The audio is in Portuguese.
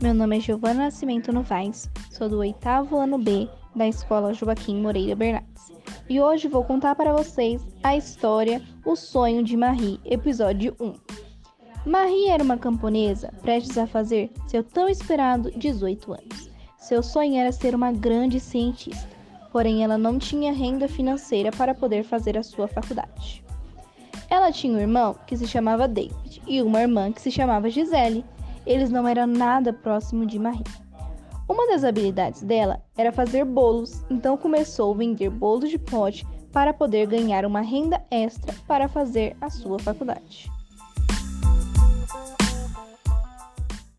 Meu nome é Giovana Nascimento Novaes, sou do oitavo ano B da Escola Joaquim Moreira Bernardes. E hoje vou contar para vocês a história O Sonho de Marie, episódio 1. Marie era uma camponesa prestes a fazer seu tão esperado 18 anos. Seu sonho era ser uma grande cientista, porém ela não tinha renda financeira para poder fazer a sua faculdade. Ela tinha um irmão que se chamava David e uma irmã que se chamava Gisele eles não eram nada próximo de Marie. Uma das habilidades dela era fazer bolos, então começou a vender bolos de pote para poder ganhar uma renda extra para fazer a sua faculdade.